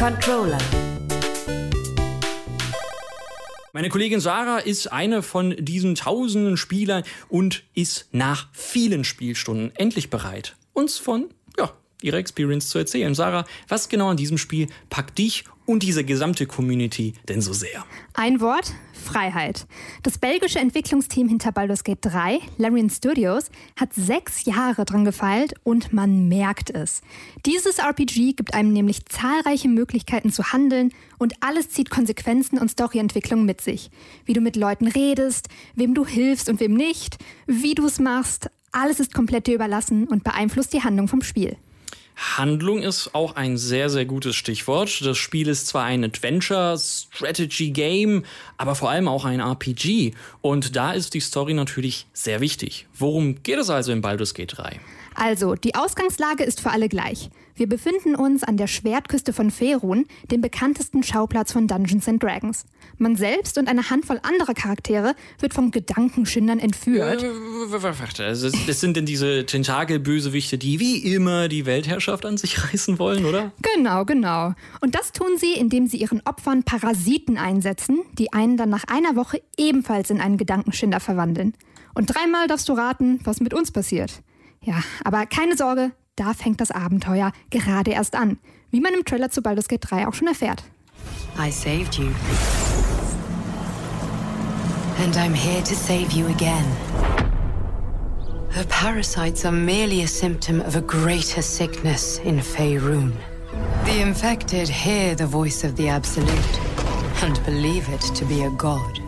Controller. Meine Kollegin Sarah ist eine von diesen tausenden Spielern und ist nach vielen Spielstunden endlich bereit, uns von ja, ihrer Experience zu erzählen. Sarah, was genau an diesem Spiel packt dich und diese gesamte Community denn so sehr? Ein Wort, Freiheit. Das belgische Entwicklungsteam hinter Baldur's Gate 3, Larian Studios, hat sechs Jahre dran gefeilt und man merkt es. Dieses RPG gibt einem nämlich zahlreiche Möglichkeiten zu handeln und alles zieht Konsequenzen und Storyentwicklung mit sich. Wie du mit Leuten redest, wem du hilfst und wem nicht, wie du es machst, alles ist komplett dir überlassen und beeinflusst die Handlung vom Spiel. Handlung ist auch ein sehr, sehr gutes Stichwort. Das Spiel ist zwar ein Adventure-Strategy-Game, aber vor allem auch ein RPG. Und da ist die Story natürlich sehr wichtig. Worum geht es also in Baldur's Gate 3? Also, die Ausgangslage ist für alle gleich. Wir befinden uns an der Schwertküste von Ferun, dem bekanntesten Schauplatz von Dungeons and Dragons. Man selbst und eine Handvoll anderer Charaktere wird von Gedankenschindern entführt. Warte, also das sind denn diese Tentakelbösewichte, die wie immer die Weltherrschaft an sich reißen wollen, oder? Genau, genau. Und das tun sie, indem sie ihren Opfern Parasiten einsetzen, die einen dann nach einer Woche ebenfalls in einen Gedankenschinder verwandeln. Und dreimal darfst du raten, was mit uns passiert. Ja, aber keine Sorge, da fängt das Abenteuer gerade erst an, wie man im Trailer zu Baldur's Gate 3 auch schon erfährt. I saved you. And I'm here to save you again. Her parasites are merely a symptom of a greater sickness in Faerun. The infected hear the voice of the Absolute and believe it to be a god.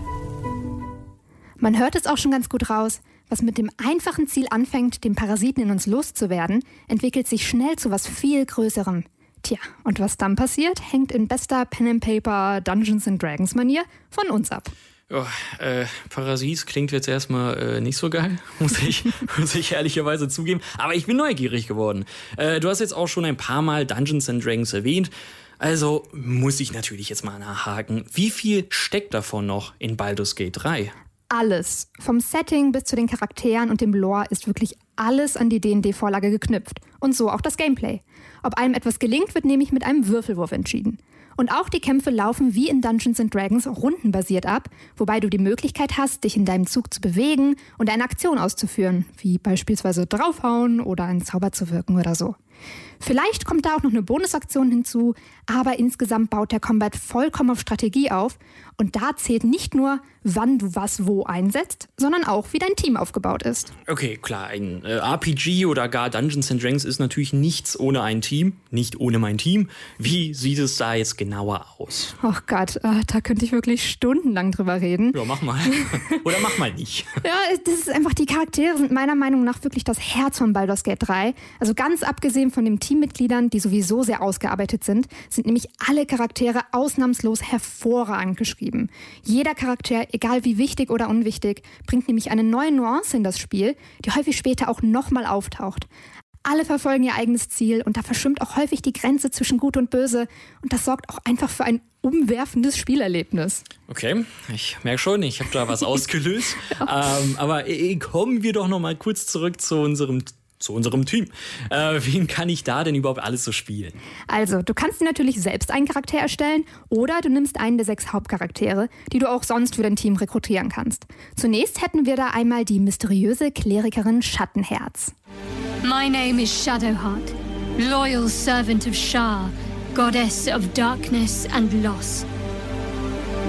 Man hört es auch schon ganz gut raus. Was mit dem einfachen Ziel anfängt, dem Parasiten in uns loszuwerden, entwickelt sich schnell zu was viel Größerem. Tja, und was dann passiert, hängt in bester Pen and Paper Dungeons and Dragons Manier von uns ab. Ja, äh, Parasit klingt jetzt erstmal äh, nicht so geil, muss ich, muss ich ehrlicherweise zugeben. Aber ich bin neugierig geworden. Äh, du hast jetzt auch schon ein paar Mal Dungeons and Dragons erwähnt. Also muss ich natürlich jetzt mal nachhaken. Wie viel steckt davon noch in Baldur's Gate 3? Alles. Vom Setting bis zu den Charakteren und dem Lore ist wirklich alles an die D&D-Vorlage geknüpft. Und so auch das Gameplay. Ob einem etwas gelingt, wird nämlich mit einem Würfelwurf entschieden. Und auch die Kämpfe laufen wie in Dungeons Dragons rundenbasiert ab, wobei du die Möglichkeit hast, dich in deinem Zug zu bewegen und eine Aktion auszuführen, wie beispielsweise draufhauen oder einen Zauber zu wirken oder so. Vielleicht kommt da auch noch eine Bonusaktion hinzu, aber insgesamt baut der Combat vollkommen auf Strategie auf und da zählt nicht nur, wann du was wo einsetzt, sondern auch, wie dein Team aufgebaut ist. Okay, klar, ein äh, RPG oder gar Dungeons Dragons ist natürlich nichts ohne ein Team, nicht ohne mein Team. Wie sieht es da jetzt genauer aus? Ach Gott, äh, da könnte ich wirklich stundenlang drüber reden. Ja, mach mal. oder mach mal nicht. ja, das ist einfach, die Charaktere sind meiner Meinung nach wirklich das Herz von Baldur's Gate 3. Also ganz abgesehen von dem Teammitgliedern, die sowieso sehr ausgearbeitet sind, sind nämlich alle Charaktere ausnahmslos hervorragend geschrieben. Jeder Charakter, egal wie wichtig oder unwichtig, bringt nämlich eine neue Nuance in das Spiel, die häufig später auch nochmal auftaucht. Alle verfolgen ihr eigenes Ziel und da verschwimmt auch häufig die Grenze zwischen Gut und Böse und das sorgt auch einfach für ein umwerfendes Spielerlebnis. Okay, ich merke schon, ich habe da was ausgelöst. ähm, aber äh, kommen wir doch noch mal kurz zurück zu unserem zu unserem Team. Äh, wen kann ich da denn überhaupt alles so spielen? Also, du kannst dir natürlich selbst einen Charakter erstellen oder du nimmst einen der sechs Hauptcharaktere, die du auch sonst für dein Team rekrutieren kannst. Zunächst hätten wir da einmal die mysteriöse Klerikerin Schattenherz. My name is Shadowheart, loyal servant of Shah, goddess of darkness and loss.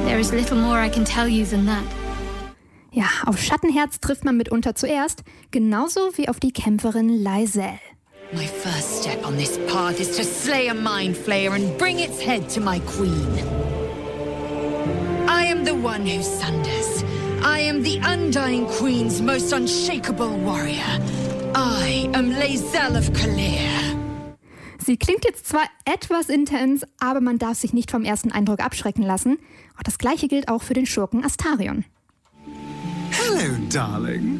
There is little more I can tell you than that. Ja, auf Schattenherz trifft man mitunter zuerst, genauso wie auf die Kämpferin Lysel. My first step on this path is to slay a mind flayer and bring its head to my queen. I am the one who sunders. I am the Undying Queen's most unshakable warrior. I am Lae'zel of Kaleer. Sie klingt jetzt zwar etwas intens, aber man darf sich nicht vom ersten Eindruck abschrecken lassen. Auch das gleiche gilt auch für den Schurken Astarion. Hello, darling.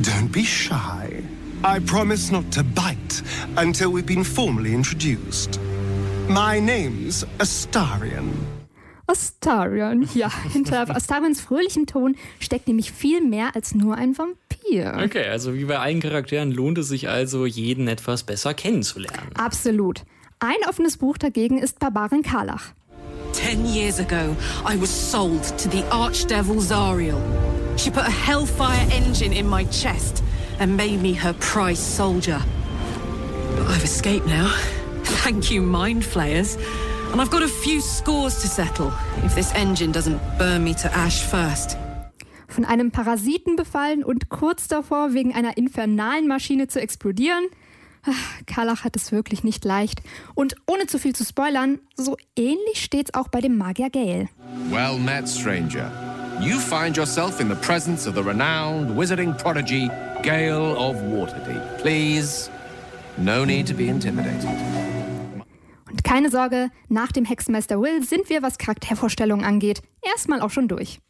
Don't be shy. I promise not to bite until we've been formally introduced. My name's Astarion. Astarion, ja. Hinter Astarions fröhlichem Ton steckt nämlich viel mehr als nur ein Vampir. Okay, also wie bei allen Charakteren lohnt es sich also, jeden etwas besser kennenzulernen. Absolut. Ein offenes Buch dagegen ist Barbarin Karlach. Ten years ago, I was sold to the archdevil Zariel. She put a hellfire engine in my chest and made me her prize soldier. But I've escaped now. Thank you, mind flayers. And I've got a few scores to settle if this engine doesn't burn me to ash first. Von einem Parasiten befallen und kurz davor wegen einer infernalen Maschine zu explodieren? Karlach hat es wirklich nicht leicht. Und ohne zu viel zu spoilern, so ähnlich steht's auch bei dem Magier Gale. Well met, stranger. You find yourself in the presence of the renowned wizarding prodigy Gale of Waterdeep. Please, no need to be intimidated. Und keine Sorge, nach dem Hexenmeister Will sind wir, was Charaktervorstellungen angeht, erstmal auch schon durch.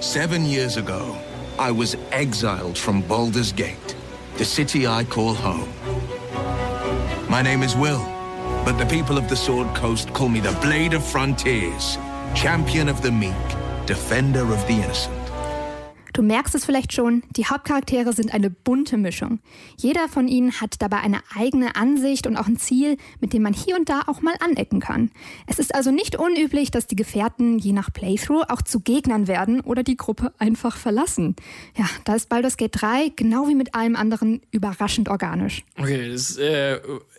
Seven years ago, I was exiled from Baldur's Gate, the city I call home. My name is Will, but the people of the Sword Coast call me the Blade of Frontiers, champion of the meek, defender of the innocent. Du merkst es vielleicht schon, die Hauptcharaktere sind eine bunte Mischung. Jeder von ihnen hat dabei eine eigene Ansicht und auch ein Ziel, mit dem man hier und da auch mal anecken kann. Es ist also nicht unüblich, dass die Gefährten je nach Playthrough auch zu Gegnern werden oder die Gruppe einfach verlassen. Ja, da ist Baldur's Gate 3 genau wie mit allem anderen überraschend organisch. Okay, das äh,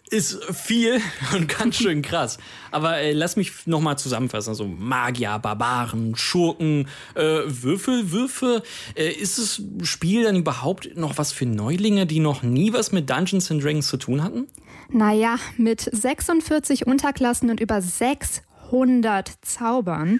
ist viel und ganz schön krass. Aber äh, lass mich nochmal zusammenfassen. Also Magier, Barbaren, Schurken, äh, Würfel, Würfe. Äh, ist das Spiel dann überhaupt noch was für Neulinge, die noch nie was mit Dungeons and Dragons zu tun hatten? Naja, mit 46 Unterklassen und über 600 Zaubern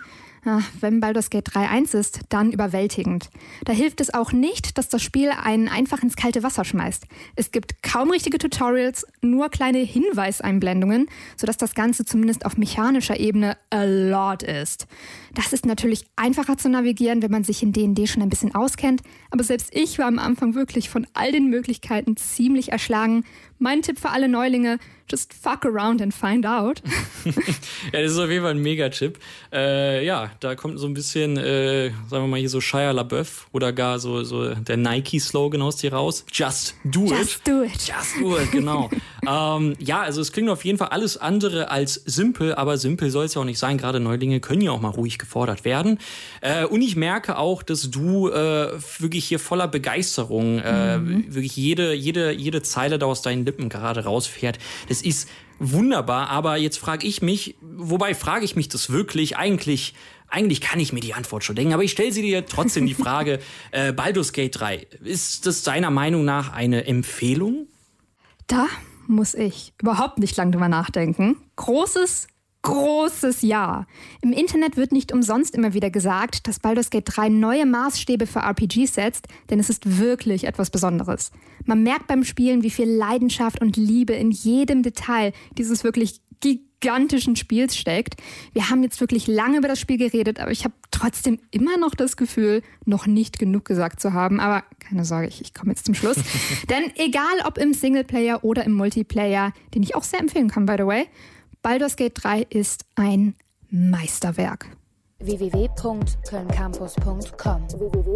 wenn Baldur's Gate 3.1 ist, dann überwältigend. Da hilft es auch nicht, dass das Spiel einen einfach ins kalte Wasser schmeißt. Es gibt kaum richtige Tutorials, nur kleine Hinweiseinblendungen, sodass das Ganze zumindest auf mechanischer Ebene a lot ist. Das ist natürlich einfacher zu navigieren, wenn man sich in D&D schon ein bisschen auskennt, aber selbst ich war am Anfang wirklich von all den Möglichkeiten ziemlich erschlagen. Mein Tipp für alle Neulinge, just fuck around and find out. ja, das ist auf jeden Fall ein Mega-Tipp. Äh, ja, da kommt so ein bisschen, äh, sagen wir mal hier so Shia LaBeouf oder gar so, so der Nike-Slogan aus dir raus. Just do Just it. Just do it. Just do it, genau. ähm, ja, also es klingt auf jeden Fall alles andere als simpel, aber simpel soll es ja auch nicht sein. Gerade Neulinge können ja auch mal ruhig gefordert werden. Äh, und ich merke auch, dass du äh, wirklich hier voller Begeisterung äh, mhm. wirklich jede, jede, jede Zeile da aus deinen Lippen gerade rausfährt. Das ist wunderbar, aber jetzt frage ich mich, wobei frage ich mich das wirklich eigentlich eigentlich kann ich mir die Antwort schon denken, aber ich stelle sie dir trotzdem die Frage, äh, Baldur's Gate 3, ist das deiner Meinung nach eine Empfehlung? Da muss ich überhaupt nicht lang drüber nachdenken. Großes großes Ja. Im Internet wird nicht umsonst immer wieder gesagt, dass Baldur's Gate 3 neue Maßstäbe für RPGs setzt, denn es ist wirklich etwas Besonderes. Man merkt beim Spielen, wie viel Leidenschaft und Liebe in jedem Detail dieses wirklich gigantischen Spiels steckt. Wir haben jetzt wirklich lange über das Spiel geredet, aber ich habe trotzdem immer noch das Gefühl, noch nicht genug gesagt zu haben. Aber keine Sorge, ich, ich komme jetzt zum Schluss. Denn egal ob im Singleplayer oder im Multiplayer, den ich auch sehr empfehlen kann, by the way, Baldur's Gate 3 ist ein Meisterwerk. www.kölncampus.com www